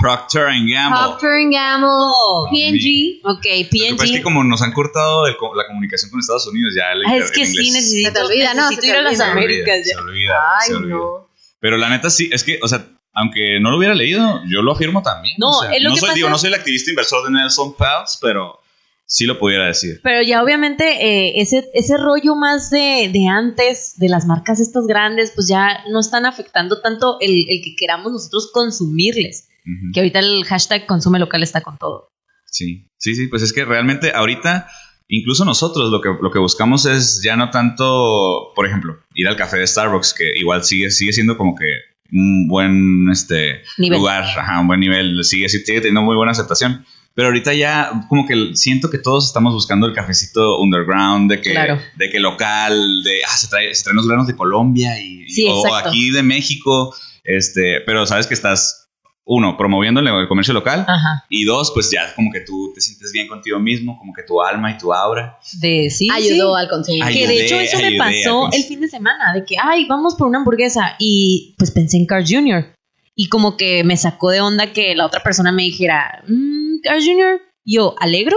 Procter and Gamble. Procter Gamble, Oh, P&G. ok, Lo que es que P&G. como nos han cortado el la comunicación con Estados Unidos, ya el, Ah, es que el sí, necesito, Se te olvida, ¿no? Se ir te a las olvida. se olvida, Américas. se olvida, Ay, se olvida. no. Pero la neta sí, es que, o sea, aunque no lo hubiera leído, yo lo afirmo también. No, o sea, es lo no que soy, pasa- digo, no soy el activista inversor de Nelson Peltz, pero sí lo pudiera decir. Pero ya obviamente eh, ese, ese rollo más de, de antes, de las marcas estas grandes, pues ya no están afectando tanto el, el que queramos nosotros consumirles. Que ahorita el hashtag consume local está con todo. Sí, sí, sí, pues es que realmente ahorita, incluso nosotros lo que, lo que buscamos es ya no tanto, por ejemplo, ir al café de Starbucks, que igual sigue, sigue siendo como que un buen este, Nivel. lugar, ajá, un buen nivel, sigue, sigue teniendo muy buena aceptación. Pero ahorita ya como que siento que todos estamos buscando el cafecito underground, de que, Claro. de que local, de, ah, se, trae, se traen los granos de Colombia y, Sí, o exacto. aquí de México, este, pero sabes que estás, uno, promoviendo el comercio local, Ajá. y dos, pues ya como que tú te sientes bien contigo mismo, como que tu alma y tu aura. De sí. Ayudó sí. al consumidor. Ay, Que de Ayudé, hecho eso me ayudé pasó el fin de semana, de que, ay, vamos por una hamburguesa. Y pues pensé en Carl Jr. Y como que me sacó de onda que la otra persona me dijera, "Mm, Carl Jr. Yo, ¿alegro?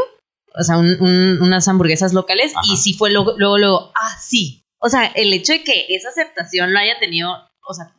O sea, un- un- unas hamburguesas locales. Ajá. Y sí fue luego, luego, luego, ah, sí. O sea, el hecho de que esa aceptación lo haya tenido, o sea,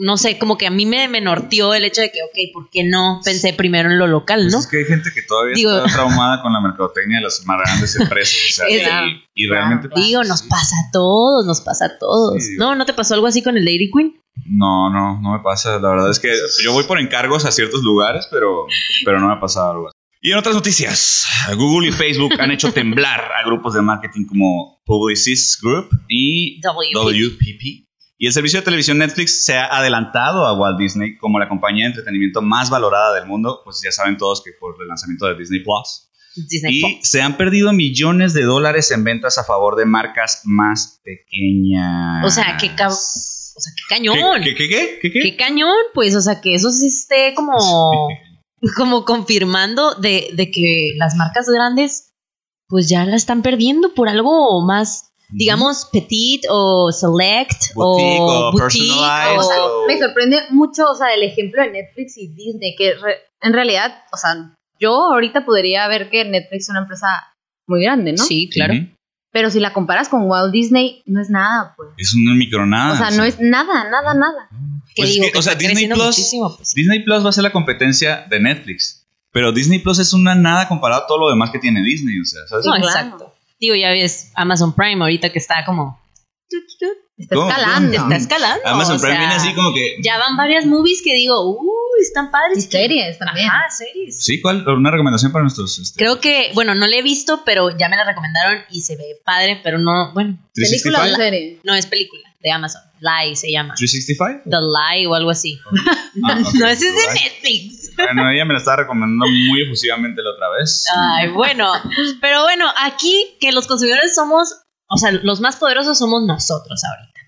no sé, como que a mí me, me norteó el hecho de que, ok, ¿por qué no pensé primero en lo local, Pues no? es que hay gente que todavía Digo- está [laughs] traumada con la mercadotecnia de las más grandes empresas. O sea, Es- [laughs] y, y realmente. pues, Digo, nos sí. pasa a todos, nos pasa a todos. Sí. ¿No? ¿No te pasó algo así con el Dairy Queen? No, no, no me pasa. La verdad es que yo voy por encargos a ciertos lugares, pero, pero no me ha pasado algo así. Y en otras noticias, Google y Facebook han hecho temblar a grupos de marketing como Publicis Group y WPP. WPP. Y el servicio de televisión Netflix se ha adelantado a Walt Disney como la compañía de entretenimiento más valorada del mundo. Pues ya saben todos que por el lanzamiento de Disney Plus. Disney Y se han perdido millones de dólares en ventas a favor de marcas más pequeñas. O sea, que o sea, qué cañón. ¿Qué, qué, qué, qué, qué? Qué cañón, pues, o sea, que eso sí esté como, como confirmando de, de que las marcas grandes, pues ya la están perdiendo por algo más, digamos, petit o select Boutique o o boutique. personalized. O sea, o- me sorprende mucho, o sea, el ejemplo de Netflix y Disney, que re- en realidad, o sea, yo ahorita podría ver que Netflix es una empresa muy grande, ¿no? Sí, claro. Pero si la comparas con Walt Disney, no es nada, pues. Es un micronada. o sea, no es nada, nada, nada. Que Pues es digo, que, que o sea, Disney creciendo Plus- muchísimo, pues. Disney Plus va a ser la competencia de Netflix. Pero Disney Plus es una nada comparado a todo lo demás que tiene Disney. O sea, ¿sabes? No, exacto. Digo, ya ves Amazon Prime ahorita que está como... Está escalando. Está escalando. Amazon o Prime sea, viene así como que. Ya van varias movies que digo, uh, están padres. Y series también. Ajá, series. Sí, ¿cuál? Una recomendación para nuestros. este, Creo que, bueno, no la he visto, pero ya me la recomendaron y se ve padre, pero no, bueno, ¿Película o 365. serie? no es película de Amazon. Lie se llama. 365. The Lie o algo así. Ah, ok. [laughs] no, ese es de. Netflix. Bueno, ella me la estaba recomendando muy efusivamente la otra vez. Ay, bueno. Pero bueno, aquí que los consumidores somos, o sea, los más poderosos somos nosotros ahorita.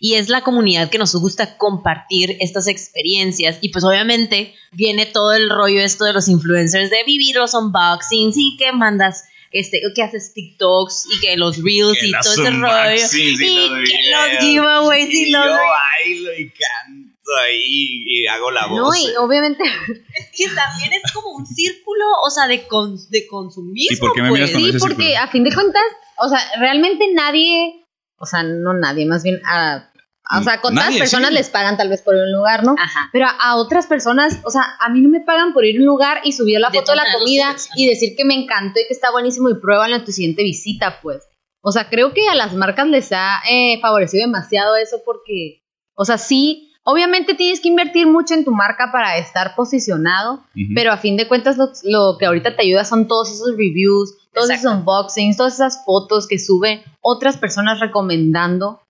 Y es la comunidad que nos gusta compartir estas experiencias. Y pues obviamente viene todo el rollo esto de los influencers de vivir los unboxings y que mandas, este, que haces TikToks y que los reels Que y todo ese rollo. y Y que los giveaways y, Y los... yo bailo y canto ahí y hago la voz. No, y obviamente, [laughs] Que también es como un círculo, o sea, de, con, de consumismo. ¿Y por qué me pues. miras con sí, porque círculo? a fin de cuentas, o sea, realmente nadie, o sea, no nadie, más bien a, a- o sea, con Nadie, tantas personas sí. les pagan tal vez por ir a un lugar, ¿no? Ajá. Pero a, a otras personas, o sea, a mí no me pagan por ir a un lugar y subir la foto de la comida y decir que me encantó y que está buenísimo y pruébalo en tu siguiente visita, pues. O sea, creo que a las marcas les ha eh, favorecido demasiado eso porque, o sea, sí, obviamente tienes que invertir mucho en tu marca para estar posicionado, pero a fin de cuentas lo, lo que ahorita te ayuda son todos esos reviews, todos Exacto. esos unboxings, todas esas fotos que suben otras personas recomendando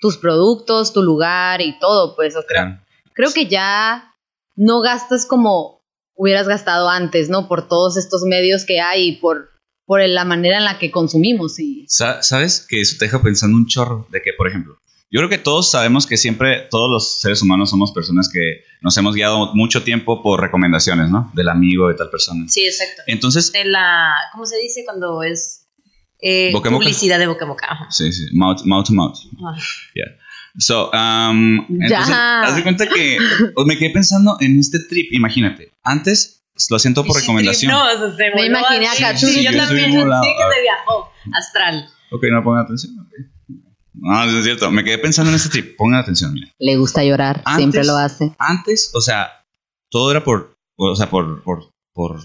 tus productos, tu lugar y todo, pues o creo, Claro. creo que ya no gastas como hubieras gastado antes, ¿no? Por todos estos medios que hay y por, por la manera en la que consumimos y Sa- ¿Sabes? Que eso te deja pensando un chorro de que, por ejemplo, yo creo que todos sabemos que siempre, todos los seres humanos somos personas que nos hemos guiado mucho tiempo por recomendaciones, ¿no? Del amigo de tal persona. Sí, exacto. Entonces, De la, ¿cómo se dice cuando es eh, Boca en boca. publicidad de boca en boca? Ajá. sí, sí, mouth, mouth to mouth. Ajá. So, um, entonces, Ya. haz de cuenta que [laughs] me quedé pensando en este trip. Imagínate, antes lo siento por recomendación. No, o sea, se voló imaginé así. acá, tú y yo yo también. Sí, que se viajó. Astral. Ok, no pongan atención. ok. No, no es cierto. Me quedé pensando en este trip. Pongan atención, mira. le gusta llorar, Antes- siempre lo hace. Antes, o sea, todo era por, o sea, por, por, por,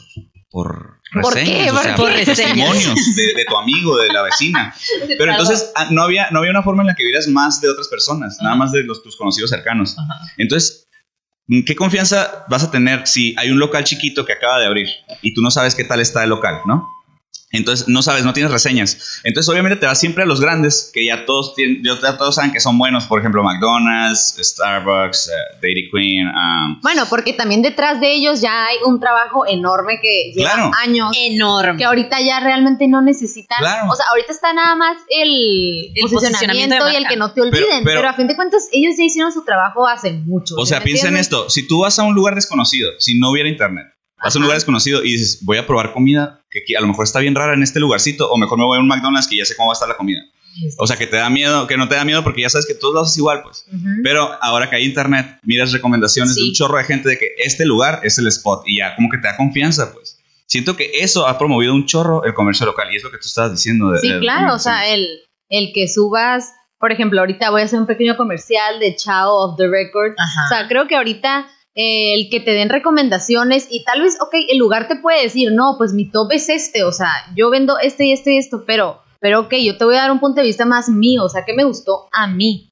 por ¿Por reseñas, qué? o ¿Por sea, qué? por [laughs] Por reseñas. testimonios de, de tu amigo, de la vecina. [laughs] Pero entonces ah, no había, no había una forma en la que vieras más de otras personas, nada más de los, tus conocidos cercanos. Entonces, ¿qué confianza vas a tener si hay un local chiquito que acaba de abrir y tú no sabes qué tal está el local, ¿no? Entonces, no sabes, no tienes reseñas. Entonces, obviamente te vas siempre a los grandes, que ya todos, tienen, ya todos saben que son buenos. Por ejemplo, McDonald's, Starbucks, eh, Dairy Queen. um, Bueno, porque también detrás de ellos ya hay un trabajo enorme que lleva Claro. años. Enorme. que ahorita ya realmente no necesitan. Claro. O sea, ahorita está nada más el, El posicionamiento, y el que no te olviden. Pero- Pero, pero- a fin de cuentas, ellos ya hicieron su trabajo hace mucho. o ¿sí sea, piensa en esto. Si tú vas a un lugar desconocido, si no hubiera internet, vas a un lugar desconocido y dices, voy a probar comida que a lo mejor está bien rara en este lugarcito, o mejor me voy a un McDonald's que ya sé cómo va a estar la comida. O sea, que te da miedo, que no te da miedo porque ya sabes que todos lados es igual, pues. Ujú. Pero ahora que hay internet, miras recomendaciones de Sí. un chorro de gente de que este lugar es el spot y ya como que te da confianza, pues. Siento que eso ha promovido un chorro el comercio local y es lo que tú estabas diciendo. De, Sí, de claro, o sea, el, el que subas, por ejemplo, ahorita voy a hacer un pequeño comercial de Chao of the Record. Ajá. O sea, creo que ahorita eh, el que te den recomendaciones y tal vez, ok, el lugar te puede decir, no, pues mi top es este, o sea, yo vendo este y este y esto, pero, pero ok, yo te voy a dar un punto de vista más mío, o sea, que me gustó a mí.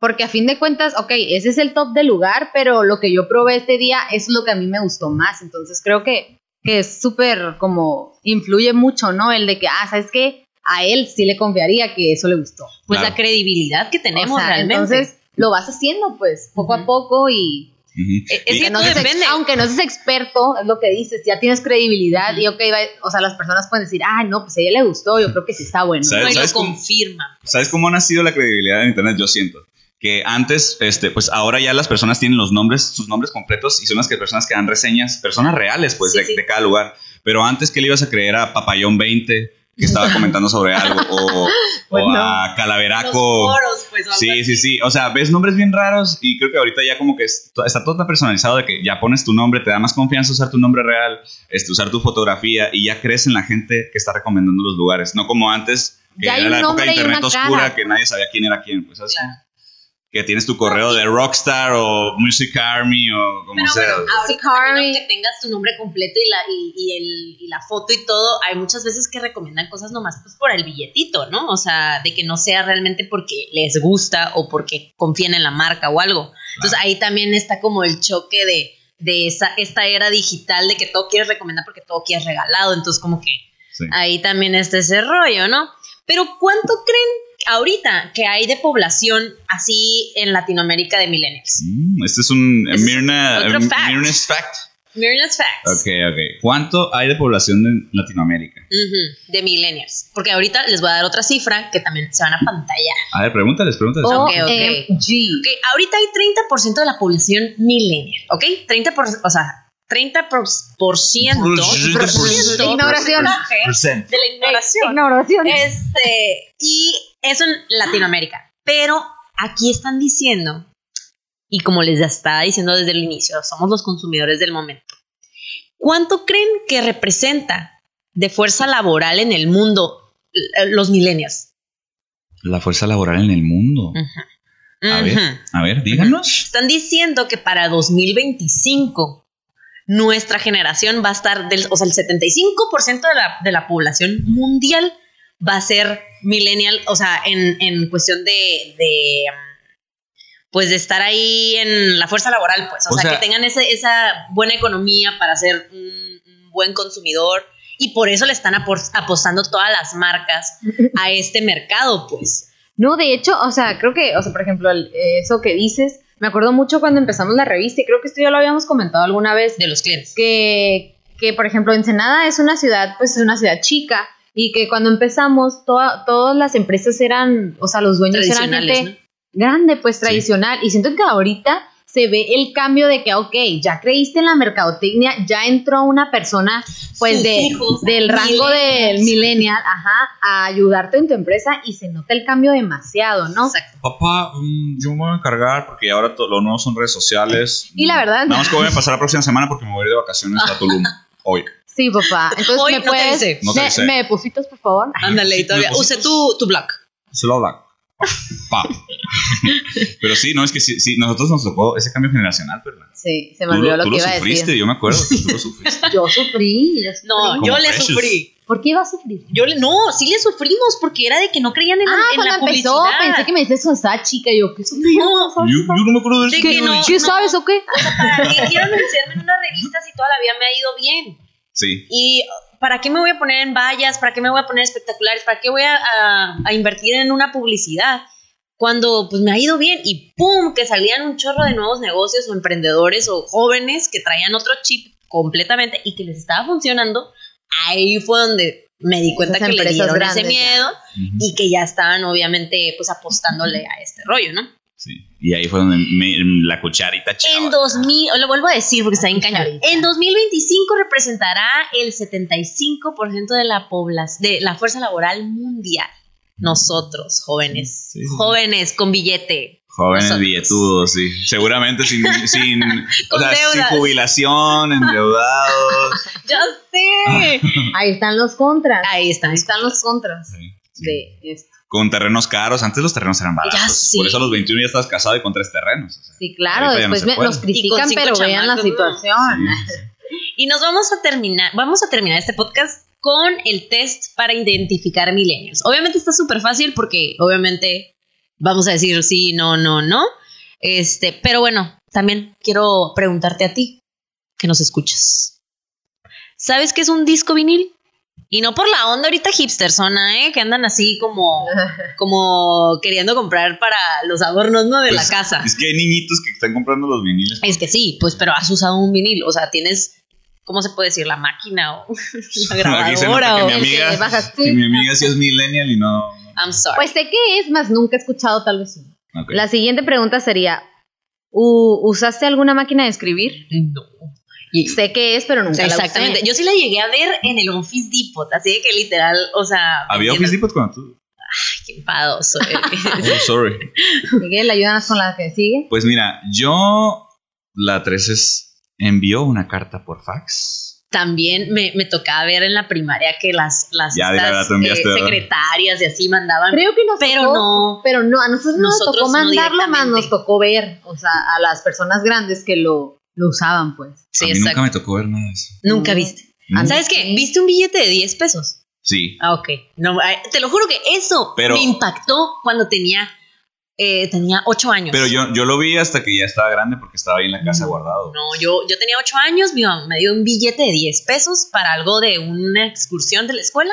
Porque a fin de cuentas, ok, ese es el top del lugar, pero lo que yo probé este día es lo que a mí me gustó más. Entonces creo que, que es súper como, influye mucho, ¿no? El de que, ah, ¿sabes qué? A él sí le confiaría que eso le gustó. Pues Claro. la credibilidad que tenemos O sea, realmente. Entonces lo vas haciendo, pues, poco a poco y, Ujú. Eh, es Y- que que no depende. aunque no seas experto, es lo que dices, ya tienes credibilidad Ujú. y ok, va- o sea, las personas pueden decir, ah, no, pues a ella le gustó, yo creo que sí está bueno. ¿Sabes? No, y lo cómo- confirma. ¿Sabes cómo ha nacido la credibilidad en internet? Yo siento que antes, este, pues ahora ya las personas tienen los nombres, sus nombres completos y son las que personas que dan reseñas, personas reales, pues, Sí, de, sí. de cada lugar. Pero antes, ¿qué le ibas a creer a Papayón 20 que estaba comentando sobre algo? O, o [laughs] a Los Calaveraco. foros, pues, Sí, así. sí, sí. O sea, ves nombres bien raros y creo que ahorita ya como que es- está todo tan personalizado de que ya pones tu nombre, te da más confianza usar tu nombre real, este, usar tu fotografía y ya crees en la gente que está recomendando los lugares. No como antes, que Ya era la época de internet oscura, cara. que nadie sabía quién era quién. Pues así. Claro. Que tienes tu correo de Rockstar o Music Army o como Pero sea. bueno, Carmi. también aunque tengas tu nombre completo y la, y, y el, y la foto y todo, hay muchas veces que recomiendan cosas nomás pues por el billetito, ¿no? O sea, de que no sea realmente porque les gusta o porque confían en la marca o algo. Entonces ahí también está como el choque de, de esa, esta era digital de que todo quieres recomendar porque todo quieres regalado. Entonces como que Sí. ahí también está ese rollo, ¿no? Pero ¿cuánto creen ahorita que hay de población así en Latinoamérica de millennials? Mm, este es un Ese es Mirna, otro eh, fact. Mirna's fact. Mirna's Facts. Ok, ok. ¿Cuánto hay de población en Latinoamérica? De millennials. Porque ahorita les voy a dar otra cifra que también se van a pantallar. A ver, pregúntales, pregúntales. OMG. Ok, ahorita hay 30% de la población millennial, ¿ok? 30%, por, o sea, 30% por, por ciento, por ciento Ignoración. porcentaje Percent. de la ignoración. Ignoración. Este, y eso en Latinoamérica. Pero aquí están diciendo, y como les estaba diciendo desde el inicio, somos los consumidores del momento. ¿Cuánto creen que representa de fuerza laboral en el mundo eh, los millennials? La fuerza laboral en el mundo. A ver, a ver, díganos. Están diciendo que para 2025 nuestra generación va a estar, del, o sea, el 75% de la, de la población mundial va a ser millennial, o sea, en, en cuestión de, de, pues de estar ahí en la fuerza laboral, pues, o, O sea, sea- que tengan ese- esa buena economía para ser un, un buen consumidor y por eso le están apor- apostando todas las marcas a este mercado, pues. No, de hecho, o sea, creo que, o sea, por ejemplo, el- eso que dices, me acuerdo mucho cuando empezamos la revista y creo que esto ya lo habíamos comentado alguna vez, De los clientes. que, que por ejemplo, Ensenada es una ciudad, pues es una ciudad chica y que cuando empezamos, toda- todas las empresas eran, o sea, los dueños eran Tradicionales, gente grande, pues tradicional. Y siento que ahorita se ve el cambio de que, ok, ya creíste en la mercadotecnia, ya entró una persona, pues, de, hijos, del rango del millennial, ajá, a ayudarte en tu empresa y se nota el cambio demasiado, ¿no? Exacto. Papá, yo me voy a encargar porque ahora lo nuevo son redes sociales. Y la verdad- Nada más que voy a pasar la próxima semana porque me voy a ir de vacaciones a Tulum. [laughs] Hoy. Sí, papá. Entonces, Hoy ¿me no te puedes. dice. No te me, dice. ¿Me depositas, por favor? Ándale, y Sí, todavía. Use tu, tu blog. Se lo habla. Pa. Pero sí, no, es que sí, sí, nosotros nos tocó ese cambio generacional, ¿verdad? Sí, se me Tú, olvidó lo, lo tú que lo iba a sufriste, yo me acuerdo que tú lo sufriste. [laughs] Yo sufrí, yo sufrí. No, Como yo le Precious. sufrí. ¿Por qué iba a sufrir? Yo le, no, sí le sufrimos porque era de que no creían en, Ah, en la cuando empezó, publicidad. pensé que me decías cuando estaba chica. y Yo, ¿qué sufrí? No, Yo, yo no me acuerdo de eso. que no. ¿Qué sabes o qué? ¿para qué quiero anunciarme en una revista si toda la vida me ha ido bien? Sí. Y ¿para qué me voy a poner en vallas? ¿Para qué me voy a poner espectaculares? ¿Para qué voy a, a- a invertir en una publicidad? Cuando pues me ha ido bien y ¡pum! que salían un chorro de nuevos negocios o emprendedores o jóvenes que traían otro chip completamente y que les estaba funcionando, ahí fue donde me di cuenta Esas que le dieron ese miedo y que ya estaban obviamente pues apostándole a este rollo, ¿no? Sí. Y ahí fue donde me- la cucharita chava. En 2000, lo vuelvo a decir porque está en cañón. En 2025 representará el 75% de la población, de la fuerza laboral mundial. Nosotros, jóvenes, Sí, sí, sí. jóvenes con billete. Jóvenes Nosotros. billetudos, sí. Seguramente sin, sin, [laughs] o Con sea, sin deudas. jubilación, endeudados. [laughs] ¡Ya sé! Ahí están los contras. Ahí están. Ahí están los contras Sí, sí. de esto. Con terrenos caros. Antes los terrenos eran baratos. Ya sí. Por eso a los 21 ya estabas casado y con tres terrenos. o sea. Sí, claro, no después se me- nos critican, pero vean la ¿no? situación. [laughs] Y nos vamos a terminar, vamos a terminar este podcast con el test para identificar millennials. Obviamente está súper fácil porque obviamente vamos a decir sí, no, no, no. Este, pero bueno, también quiero preguntarte a ti que nos escuchas. ¿Sabes qué es un disco vinil? Y no por la onda ahorita hipster zona, ¿eh? Que andan así como, [laughs] como queriendo comprar para los adornos, ¿no? De Pues, la casa. Es que hay niñitos que están comprando los viniles. Es que sí, pues, pero has usado un vinil, o sea, tienes, ¿cómo se puede decir? La máquina o [laughs] la [laughs] grabadora que o... mi que bajas que mi amiga sí es millennial y no. I'm sorry. Pues sé qué es, más nunca he escuchado tal vez uno. La siguiente pregunta sería, ¿u- ¿usaste alguna máquina de escribir? No. Y- Sé qué es, pero nunca Exactamente. la usé. Yo sí la llegué a ver en el Office Depot, así de que literal, o sea. ¿Había Office Depot cuando tú? Ay, qué enfadoso. eh. [laughs] Oh, sorry. Miguel, ayúdanos con la que sigue. Pues mira, yo la 3 es envió una carta por fax. También me, me tocaba ver en la primaria que las, las Ya, estas, eh, secretarias y así mandaban. Creo que nos pero tocó, no. pero no, a nosotros, no Nosotros nos tocó no mandarlo, más nos tocó ver, o sea, a las personas grandes que lo, lo usaban, pues. Sí, a mí exacto. nunca me tocó ver nada de eso. Nunca viste. ¿Sabes qué? ¿Viste un billete de 10 pesos? Sí. Ah, ok. No, te lo juro que eso Pero- me impactó cuando tenía, eh, tenía 8 años. Pero yo, yo lo vi hasta que ya estaba grande porque estaba ahí en la casa guardado. No, yo, yo tenía 8 años, mi mamá me dio un billete de 10 pesos para algo de una excursión de la escuela.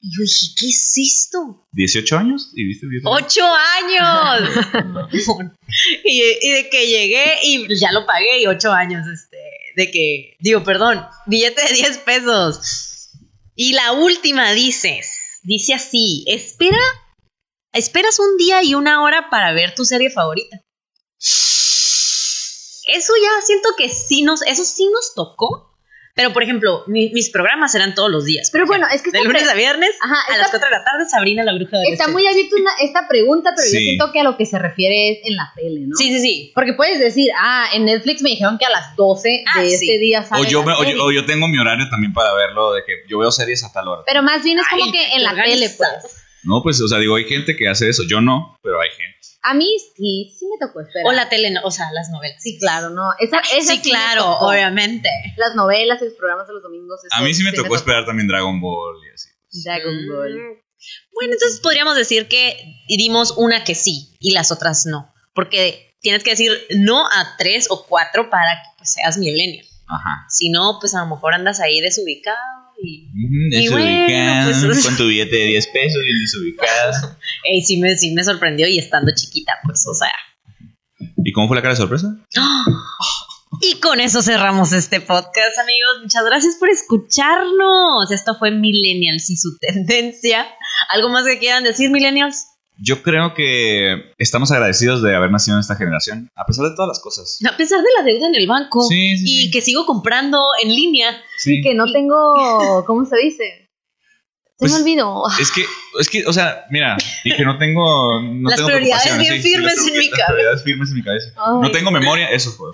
Y yo dije, ¿qué es esto? ¿18 años? ¿Y viste 18 años? ¡Ocho años! [laughs] y, y de que llegué y ya lo pagué y ocho años, este, de que, digo, perdón, billete de 10 pesos. Y la última dices, dice así, espera, esperas un día y una hora para ver tu serie favorita. Eso ya siento que sí nos, eso sí nos tocó. Pero, por ejemplo, mi- mis programas eran todos los días. Pero bueno, es que de lunes a viernes, Ajá, a las 4 de la tarde, Sabrina la bruja de Está muy abierta una- esta pregunta, pero yo siento que a lo que se refiere es en la tele, ¿no? Sí, sí, sí. Porque puedes decir, ah, en Netflix me dijeron que a las 12 Ah, de sí. este día sale O yo, la me- o, serie. yo, o yo tengo mi horario también para verlo, de que yo veo series a tal hora. Pero más bien es como Ay, que en la tele, pues. No, pues, o sea, digo, hay gente que hace eso. Yo no, pero hay gente. A mí sí, sí me tocó esperar. O la tele, o sea, las novelas. Sí, claro, no. Esa, esa Sí, claro, tocó. obviamente. Las novelas los programas de los domingos. A eso mí sí me tocó esperar también Dragon Ball y así. Dragon Ball. Mm. Bueno, entonces podríamos decir que dimos una que sí y las otras no. Porque tienes que decir no a tres o cuatro para que pues, seas millennial. Ajá. Si no, pues a lo mejor andas ahí desubicado y. Bueno, pues- con tu billete de 10 pesos bien desubicado. [laughs] Ey, sí me, sí me sorprendió y estando chiquita, pues, o sea. ¿Y cómo fue la cara de sorpresa? [gasps] Y con eso cerramos este podcast, amigos. Muchas gracias por escucharnos. Esto fue Millennials y su tendencia. ¿Algo más que quieran decir, Millennials? Yo creo que estamos agradecidos de haber nacido en esta generación, a pesar de todas las cosas. A pesar de la deuda en el banco Sí, sí, y sí. que sigo comprando en línea. Sí. Que no tengo, [laughs] ¿cómo se dice? Se Pues, me olvidó. Es que, es que, o sea, mira, y que no tengo. No Las tengo prioridades bien sí, sí, firmes las en mi prioridades- las cabeza. prioridades firmes en mi cabeza. Ay, No tengo memoria, eso fue.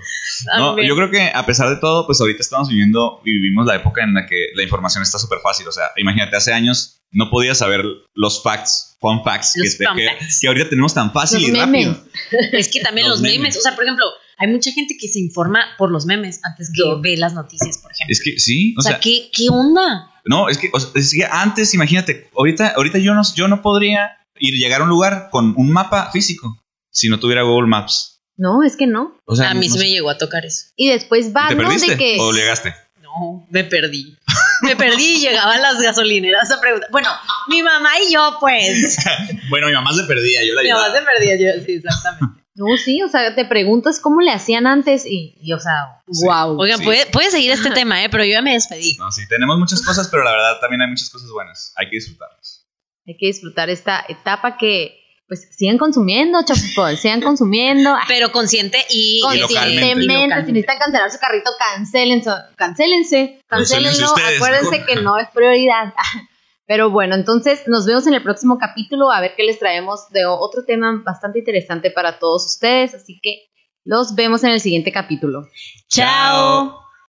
No, También. yo creo que a pesar de todo, pues ahorita estamos viviendo y vivimos la época en la que la información está súper fácil. O sea, imagínate, hace años no podías saber los facts, fun facts, que, Los fun que- facts. que ahorita tenemos tan fácil Los y memes. rápido. [laughs] Es que también Los los, memes. memes. o sea, por ejemplo, hay mucha gente que se informa por los memes antes que ve las noticias, por ejemplo. Es que sí, o, sea, ¿qué, ¿qué onda? No, es que, o sea, es que antes, imagínate, ahorita, ahorita yo no, yo no podría ir llegar a un lugar con un mapa físico si no tuviera Google Maps. No, es que no. O sea, a mí no sí me llegó a tocar eso. Y después va, ¿Te ¿no? perdiste De que. o llegaste? No, me perdí. Me perdí y llegaban las gasolineras a preguntar. Bueno, mi mamá y yo, pues. [laughs] Bueno, mi mamá se perdía, yo la mi mamá se perdía yo, sí, exactamente. No, sí, o sea, te preguntas cómo le hacían antes y, y, o sea, Sí. wow. Oigan, Sí. puede, puede seguir este tema, ¿eh? Pero yo ya me despedí. No, sí, tenemos muchas cosas, pero la verdad también hay muchas cosas buenas. Hay que disfrutarlas. Hay que disfrutar esta etapa que, pues, sigan consumiendo, Chapupol, sigan consumiendo. [laughs] Pero consciente y. Conscientemente, si necesitan cancelar su carrito, cancélense, cancélense, Cancélense cancélenlo, ustedes, acuérdense mejor. que no es prioridad. [laughs] Pero bueno, entonces nos vemos en el próximo capítulo a ver qué les traemos de otro tema bastante interesante para todos ustedes, así que los vemos en el siguiente capítulo. Chao.